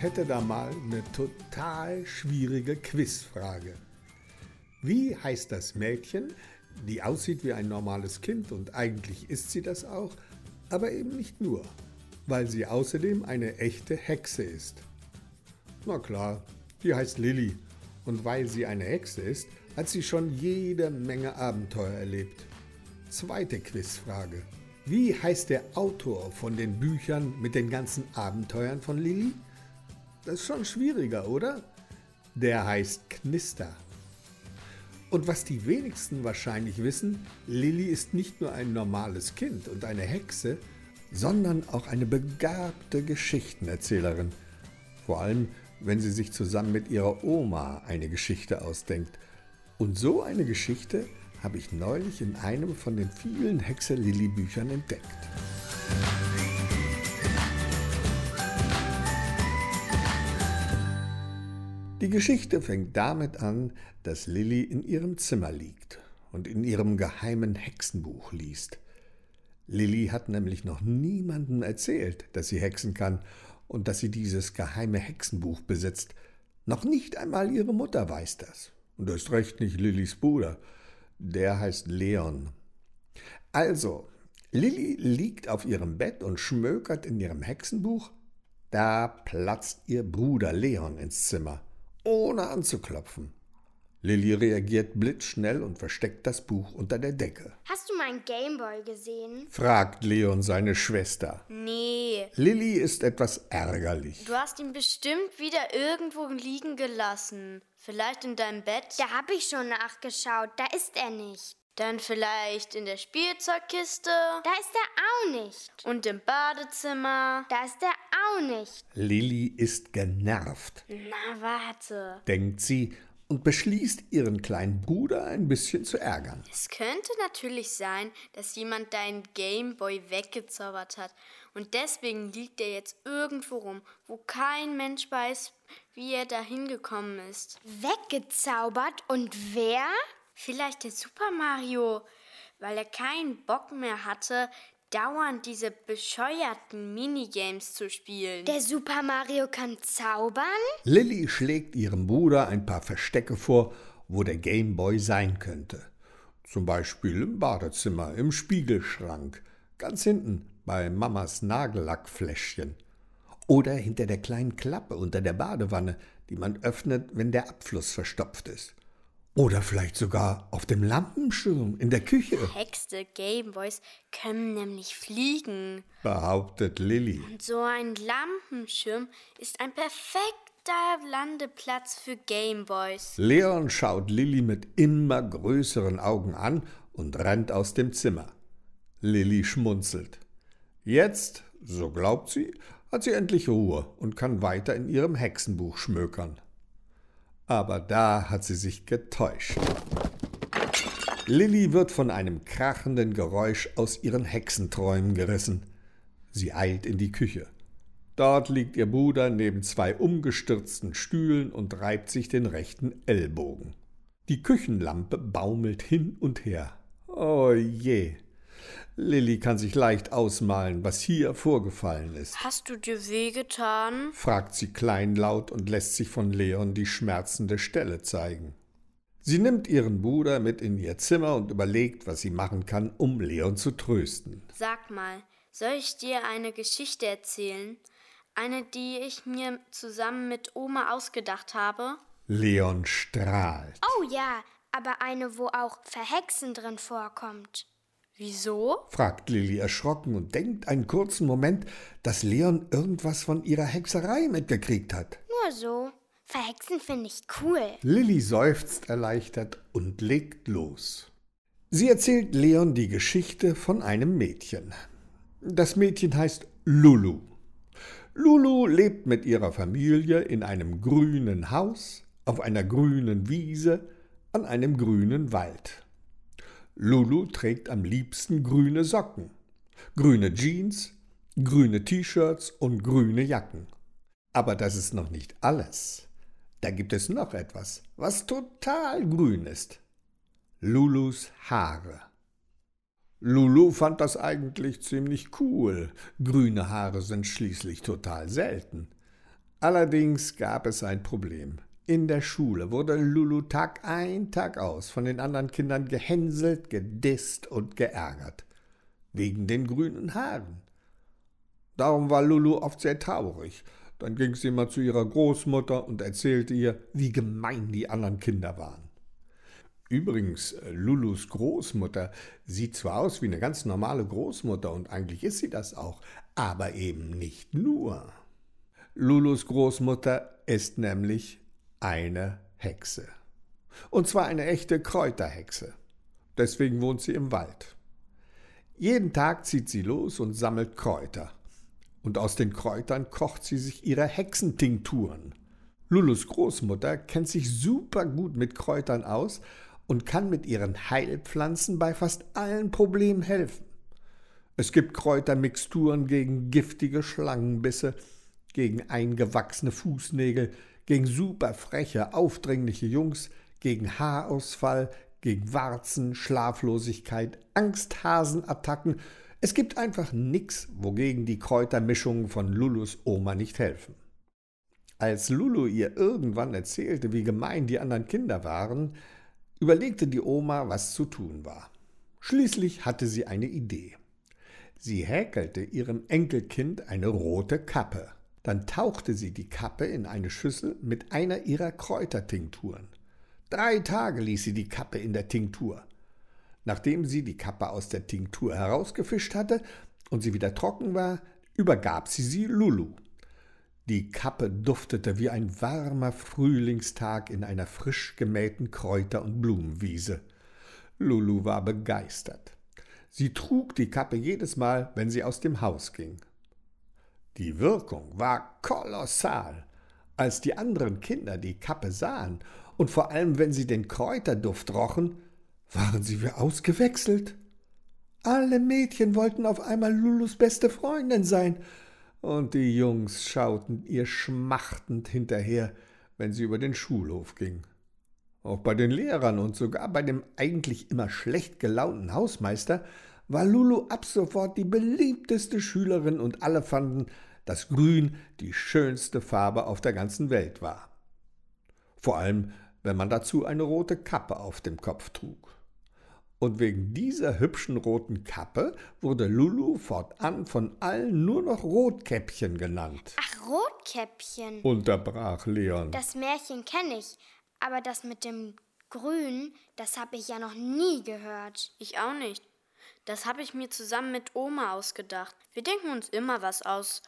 Hätte da mal eine total schwierige Quizfrage. Wie heißt das Mädchen, die aussieht wie ein normales Kind und eigentlich ist sie das auch, aber eben nicht nur, weil sie außerdem eine echte Hexe ist? Na klar, die heißt Lilly und weil sie eine Hexe ist, hat sie schon jede Menge Abenteuer erlebt. Zweite Quizfrage. Wie heißt der Autor von den Büchern mit den ganzen Abenteuern von Lilly? Das ist schon schwieriger, oder? Der heißt Knister. Und was die wenigsten wahrscheinlich wissen, Lilly ist nicht nur ein normales Kind und eine Hexe, sondern auch eine begabte Geschichtenerzählerin. Vor allem, wenn sie sich zusammen mit ihrer Oma eine Geschichte ausdenkt. Und so eine Geschichte habe ich neulich in einem von den vielen Hexe Lilly Büchern entdeckt. Die Geschichte fängt damit an, dass Lilly in ihrem Zimmer liegt und in ihrem geheimen Hexenbuch liest. Lilly hat nämlich noch niemandem erzählt, dass sie hexen kann und dass sie dieses geheime Hexenbuch besitzt. Noch nicht einmal ihre Mutter weiß das. Und erst recht nicht Lillys Bruder. Der heißt Leon. Also, Lilly liegt auf ihrem Bett und schmökert in ihrem Hexenbuch. Da platzt ihr Bruder Leon ins Zimmer ohne anzuklopfen. Lilly reagiert blitzschnell und versteckt das Buch unter der Decke. Hast du meinen Gameboy gesehen? fragt Leon seine Schwester. Nee. Lilly ist etwas ärgerlich. Du hast ihn bestimmt wieder irgendwo liegen gelassen. Vielleicht in deinem Bett? Da habe ich schon nachgeschaut. Da ist er nicht. Dann vielleicht in der Spielzeugkiste. Da ist er auch nicht. Und im Badezimmer. Da ist er auch nicht. Lilly ist genervt. Na, warte. denkt sie und beschließt, ihren kleinen Bruder ein bisschen zu ärgern. Es könnte natürlich sein, dass jemand deinen Gameboy weggezaubert hat. Und deswegen liegt er jetzt irgendwo rum, wo kein Mensch weiß, wie er da hingekommen ist. Weggezaubert? Und wer? Vielleicht der Super Mario, weil er keinen Bock mehr hatte, dauernd diese bescheuerten Minigames zu spielen. Der Super Mario kann zaubern? Lilly schlägt ihrem Bruder ein paar Verstecke vor, wo der Gameboy sein könnte. Zum Beispiel im Badezimmer, im Spiegelschrank, ganz hinten bei Mamas Nagellackfläschchen. Oder hinter der kleinen Klappe unter der Badewanne, die man öffnet, wenn der Abfluss verstopft ist. Oder vielleicht sogar auf dem Lampenschirm in der Küche, Hexte Gameboys können nämlich fliegen. behauptet Lilly. Und so ein Lampenschirm ist ein perfekter Landeplatz für Gameboys. Leon schaut Lilly mit immer größeren Augen an und rennt aus dem Zimmer. Lilly schmunzelt. Jetzt, so glaubt sie, hat sie endlich Ruhe und kann weiter in ihrem Hexenbuch schmökern. Aber da hat sie sich getäuscht. Lilly wird von einem krachenden Geräusch aus ihren Hexenträumen gerissen. Sie eilt in die Küche. Dort liegt ihr Bruder neben zwei umgestürzten Stühlen und reibt sich den rechten Ellbogen. Die Küchenlampe baumelt hin und her. Oh je. Lilly kann sich leicht ausmalen, was hier vorgefallen ist. Hast du dir wehgetan? fragt sie kleinlaut und lässt sich von Leon die schmerzende Stelle zeigen. Sie nimmt ihren Bruder mit in ihr Zimmer und überlegt, was sie machen kann, um Leon zu trösten. Sag mal, soll ich dir eine Geschichte erzählen? Eine, die ich mir zusammen mit Oma ausgedacht habe? Leon strahlt. Oh ja, aber eine, wo auch Verhexen drin vorkommt. Wieso? fragt Lilly erschrocken und denkt einen kurzen Moment, dass Leon irgendwas von ihrer Hexerei mitgekriegt hat. Nur so. Verhexen finde ich cool. Lilly seufzt erleichtert und legt los. Sie erzählt Leon die Geschichte von einem Mädchen. Das Mädchen heißt Lulu. Lulu lebt mit ihrer Familie in einem grünen Haus, auf einer grünen Wiese, an einem grünen Wald. Lulu trägt am liebsten grüne Socken, grüne Jeans, grüne T-Shirts und grüne Jacken. Aber das ist noch nicht alles. Da gibt es noch etwas, was total grün ist. Lulus Haare. Lulu fand das eigentlich ziemlich cool. Grüne Haare sind schließlich total selten. Allerdings gab es ein Problem. In der Schule wurde Lulu Tag ein, Tag aus von den anderen Kindern gehänselt, gedisst und geärgert. Wegen den grünen Haaren. Darum war Lulu oft sehr traurig. Dann ging sie immer zu ihrer Großmutter und erzählte ihr, wie gemein die anderen Kinder waren. Übrigens, äh, Lulus Großmutter sieht zwar aus wie eine ganz normale Großmutter und eigentlich ist sie das auch, aber eben nicht nur. Lulus Großmutter ist nämlich eine Hexe. Und zwar eine echte Kräuterhexe. Deswegen wohnt sie im Wald. Jeden Tag zieht sie los und sammelt Kräuter. Und aus den Kräutern kocht sie sich ihre Hexentinkturen. Lulus Großmutter kennt sich super gut mit Kräutern aus und kann mit ihren Heilpflanzen bei fast allen Problemen helfen. Es gibt Kräutermixturen gegen giftige Schlangenbisse, gegen eingewachsene Fußnägel, gegen superfreche, aufdringliche Jungs, gegen Haarausfall, gegen Warzen, Schlaflosigkeit, Angsthasenattacken. Es gibt einfach nichts, wogegen die Kräutermischungen von Lulus Oma nicht helfen. Als Lulu ihr irgendwann erzählte, wie gemein die anderen Kinder waren, überlegte die Oma, was zu tun war. Schließlich hatte sie eine Idee. Sie häkelte ihrem Enkelkind eine rote Kappe. Dann tauchte sie die Kappe in eine Schüssel mit einer ihrer Kräutertinkturen. Drei Tage ließ sie die Kappe in der Tinktur. Nachdem sie die Kappe aus der Tinktur herausgefischt hatte und sie wieder trocken war, übergab sie sie Lulu. Die Kappe duftete wie ein warmer Frühlingstag in einer frisch gemähten Kräuter- und Blumenwiese. Lulu war begeistert. Sie trug die Kappe jedes Mal, wenn sie aus dem Haus ging. Die Wirkung war kolossal. Als die anderen Kinder die Kappe sahen und vor allem, wenn sie den Kräuterduft rochen, waren sie wie ausgewechselt. Alle Mädchen wollten auf einmal Lulus beste Freundin sein und die Jungs schauten ihr schmachtend hinterher, wenn sie über den Schulhof ging. Auch bei den Lehrern und sogar bei dem eigentlich immer schlecht gelaunten Hausmeister war Lulu ab sofort die beliebteste Schülerin und alle fanden, dass Grün die schönste Farbe auf der ganzen Welt war. Vor allem, wenn man dazu eine rote Kappe auf dem Kopf trug und wegen dieser hübschen roten Kappe wurde Lulu fortan von allen nur noch Rotkäppchen genannt. Ach, Rotkäppchen. Unterbrach Leon. Das Märchen kenne ich, aber das mit dem Grün, das habe ich ja noch nie gehört. Ich auch nicht. Das habe ich mir zusammen mit Oma ausgedacht. Wir denken uns immer was aus,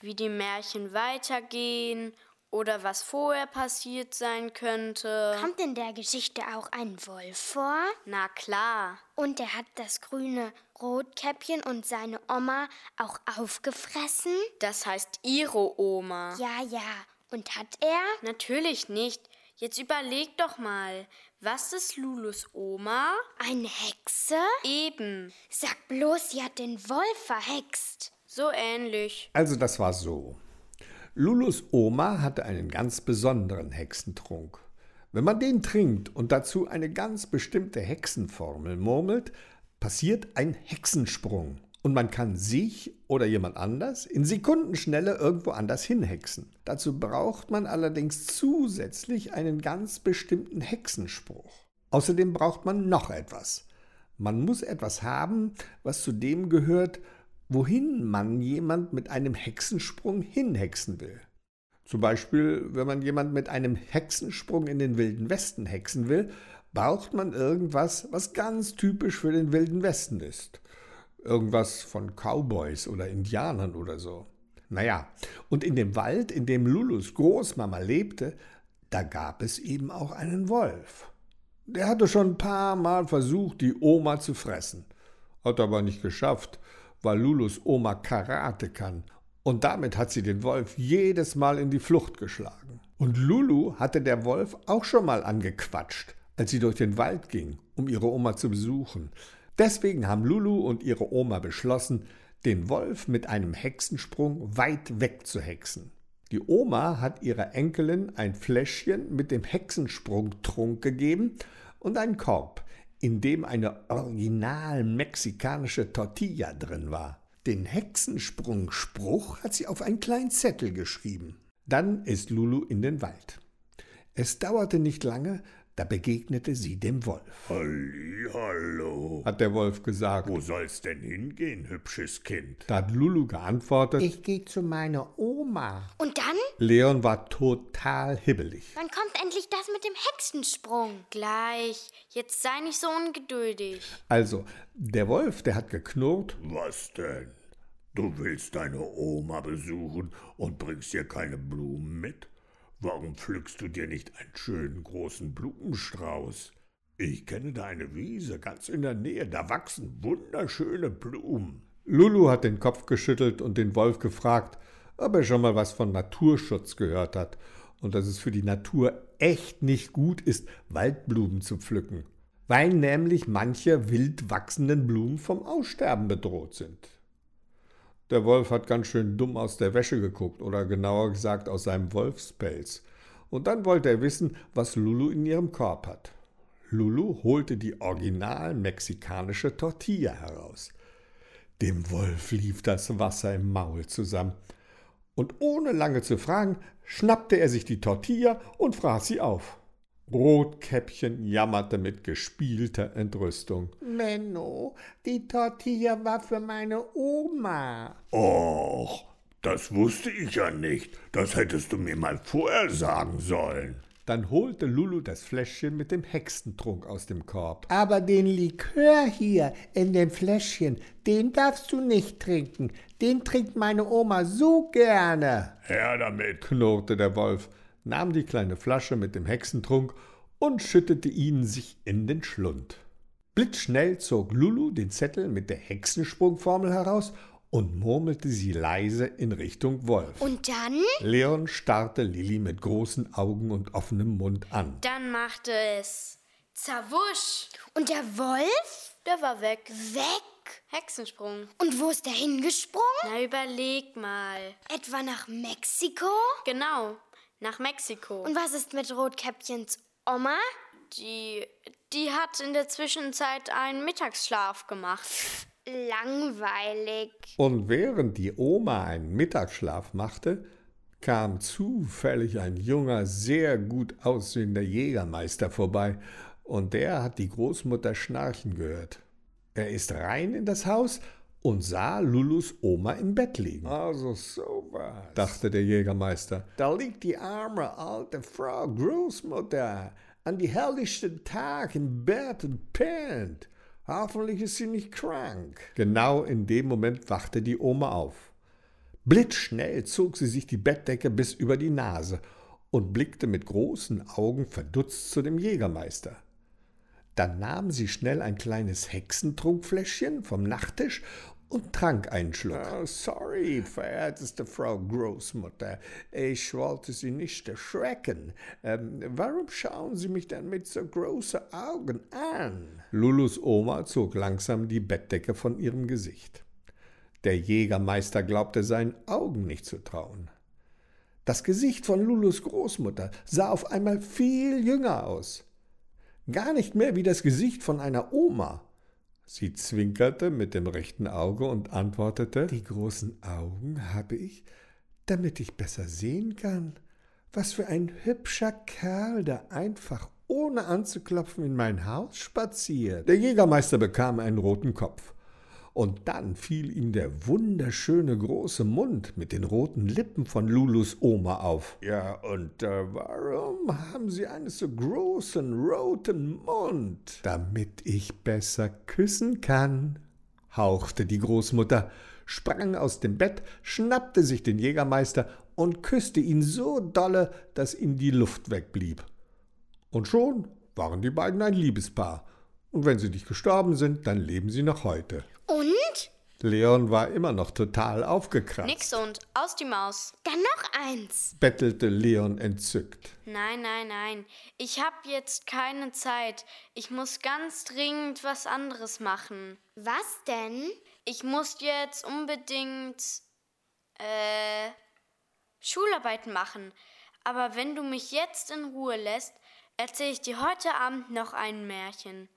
wie die Märchen weitergehen oder was vorher passiert sein könnte. Kommt in der Geschichte auch ein Wolf vor? Na klar. Und er hat das grüne Rotkäppchen und seine Oma auch aufgefressen? Das heißt ihre Oma. Ja, ja. Und hat er? Natürlich nicht. Jetzt überleg doch mal. Was ist Lulus Oma? Eine Hexe? Eben. Sag bloß, sie hat den Wolf verhext. So ähnlich. Also das war so. Lulus Oma hatte einen ganz besonderen Hexentrunk. Wenn man den trinkt und dazu eine ganz bestimmte Hexenformel murmelt, passiert ein Hexensprung und man kann sich oder jemand anders in Sekundenschnelle irgendwo anders hinhexen. Dazu braucht man allerdings zusätzlich einen ganz bestimmten Hexenspruch. Außerdem braucht man noch etwas. Man muss etwas haben, was zu dem gehört, wohin man jemand mit einem Hexensprung hinhexen will. Zum Beispiel, wenn man jemand mit einem Hexensprung in den Wilden Westen hexen will, braucht man irgendwas, was ganz typisch für den Wilden Westen ist. Irgendwas von Cowboys oder Indianern oder so. Naja, und in dem Wald, in dem Lulus Großmama lebte, da gab es eben auch einen Wolf. Der hatte schon ein paar Mal versucht, die Oma zu fressen, hat aber nicht geschafft, weil Lulus Oma Karate kann. Und damit hat sie den Wolf jedes Mal in die Flucht geschlagen. Und Lulu hatte der Wolf auch schon mal angequatscht, als sie durch den Wald ging, um ihre Oma zu besuchen. Deswegen haben Lulu und ihre Oma beschlossen, den Wolf mit einem Hexensprung weit weg zu hexen. Die Oma hat ihrer Enkelin ein Fläschchen mit dem Hexensprungtrunk gegeben und einen Korb, in dem eine original mexikanische Tortilla drin war. Den Hexensprungspruch hat sie auf einen kleinen Zettel geschrieben. Dann ist Lulu in den Wald. Es dauerte nicht lange, da begegnete sie dem Wolf. Halli, hallo. Hat der Wolf gesagt. Wo soll's denn hingehen, hübsches Kind? Da hat Lulu geantwortet. Ich gehe zu meiner Oma. Und dann? Leon war total hibbelig. Wann kommt endlich das mit dem Hexensprung? Gleich. Jetzt sei nicht so ungeduldig. Also, der Wolf, der hat geknurrt. Was denn? Du willst deine Oma besuchen und bringst ihr keine Blumen mit? Warum pflückst du dir nicht einen schönen großen Blumenstrauß? Ich kenne da eine Wiese ganz in der Nähe, da wachsen wunderschöne Blumen. Lulu hat den Kopf geschüttelt und den Wolf gefragt, ob er schon mal was von Naturschutz gehört hat und dass es für die Natur echt nicht gut ist, Waldblumen zu pflücken, weil nämlich manche wild wachsenden Blumen vom Aussterben bedroht sind. Der Wolf hat ganz schön dumm aus der Wäsche geguckt, oder genauer gesagt aus seinem Wolfspelz. Und dann wollte er wissen, was Lulu in ihrem Korb hat. Lulu holte die original mexikanische Tortilla heraus. Dem Wolf lief das Wasser im Maul zusammen. Und ohne lange zu fragen, schnappte er sich die Tortilla und fraß sie auf. Rotkäppchen jammerte mit gespielter Entrüstung. Menno, die Tortilla war für meine Oma. Och, das wusste ich ja nicht. Das hättest du mir mal vorher sagen sollen. Dann holte Lulu das Fläschchen mit dem Hexentrunk aus dem Korb. Aber den Likör hier in dem Fläschchen, den darfst du nicht trinken. Den trinkt meine Oma so gerne. Her damit, knurrte der Wolf nahm die kleine Flasche mit dem Hexentrunk und schüttete ihn sich in den Schlund. Blitzschnell zog Lulu den Zettel mit der Hexensprungformel heraus und murmelte sie leise in Richtung Wolf. Und dann? Leon starrte Lilli mit großen Augen und offenem Mund an. Dann machte es Zawusch. Und der Wolf? Der war weg. Weg? Hexensprung. Und wo ist der hingesprungen? Na, überleg mal. Etwa nach Mexiko? Genau, nach Mexiko. Und was ist mit Rotkäppchens Oma? Die, die hat in der Zwischenzeit einen Mittagsschlaf gemacht. Langweilig. Und während die Oma einen Mittagsschlaf machte, kam zufällig ein junger, sehr gut aussehender Jägermeister vorbei, und der hat die Großmutter schnarchen gehört. Er ist rein in das Haus und sah Lulus Oma im Bett liegen. Also sowas, dachte der Jägermeister. Da liegt die arme alte Frau Großmutter an die helllichten Tag im Bett und pennt. Hoffentlich ist sie nicht krank. Genau in dem Moment wachte die Oma auf. Blitzschnell zog sie sich die Bettdecke bis über die Nase und blickte mit großen Augen verdutzt zu dem Jägermeister. Dann nahm sie schnell ein kleines Hexentrunkfläschchen vom Nachttisch und trank einen Schluck. Oh, sorry, verehrteste Frau Großmutter, ich wollte Sie nicht erschrecken. Ähm, warum schauen Sie mich denn mit so großen Augen an? Lulus Oma zog langsam die Bettdecke von ihrem Gesicht. Der Jägermeister glaubte seinen Augen nicht zu trauen. Das Gesicht von Lulus Großmutter sah auf einmal viel jünger aus. Gar nicht mehr wie das Gesicht von einer Oma. Sie zwinkerte mit dem rechten Auge und antwortete Die großen Augen habe ich, damit ich besser sehen kann. Was für ein hübscher Kerl, der einfach ohne anzuklopfen in mein Haus spaziert. Der Jägermeister bekam einen roten Kopf. Und dann fiel ihm der wunderschöne große Mund mit den roten Lippen von Lulus Oma auf. Ja, und äh, warum haben Sie einen so großen roten Mund? Damit ich besser küssen kann, hauchte die Großmutter, sprang aus dem Bett, schnappte sich den Jägermeister und küsste ihn so dolle, dass ihm die Luft wegblieb. Und schon waren die beiden ein Liebespaar. Und wenn sie nicht gestorben sind, dann leben sie noch heute. Und? Leon war immer noch total aufgekratzt. Nix und aus die Maus. Dann noch eins, bettelte Leon entzückt. Nein, nein, nein. Ich hab jetzt keine Zeit. Ich muss ganz dringend was anderes machen. Was denn? Ich muss jetzt unbedingt äh Schularbeiten machen. Aber wenn du mich jetzt in Ruhe lässt, erzähle ich dir heute Abend noch ein Märchen.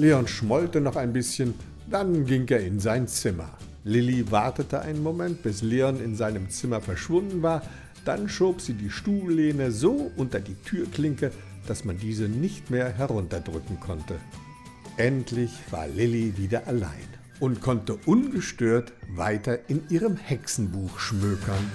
Leon schmollte noch ein bisschen, dann ging er in sein Zimmer. Lilly wartete einen Moment, bis Leon in seinem Zimmer verschwunden war, dann schob sie die Stuhllehne so unter die Türklinke, dass man diese nicht mehr herunterdrücken konnte. Endlich war Lilly wieder allein und konnte ungestört weiter in ihrem Hexenbuch schmökern.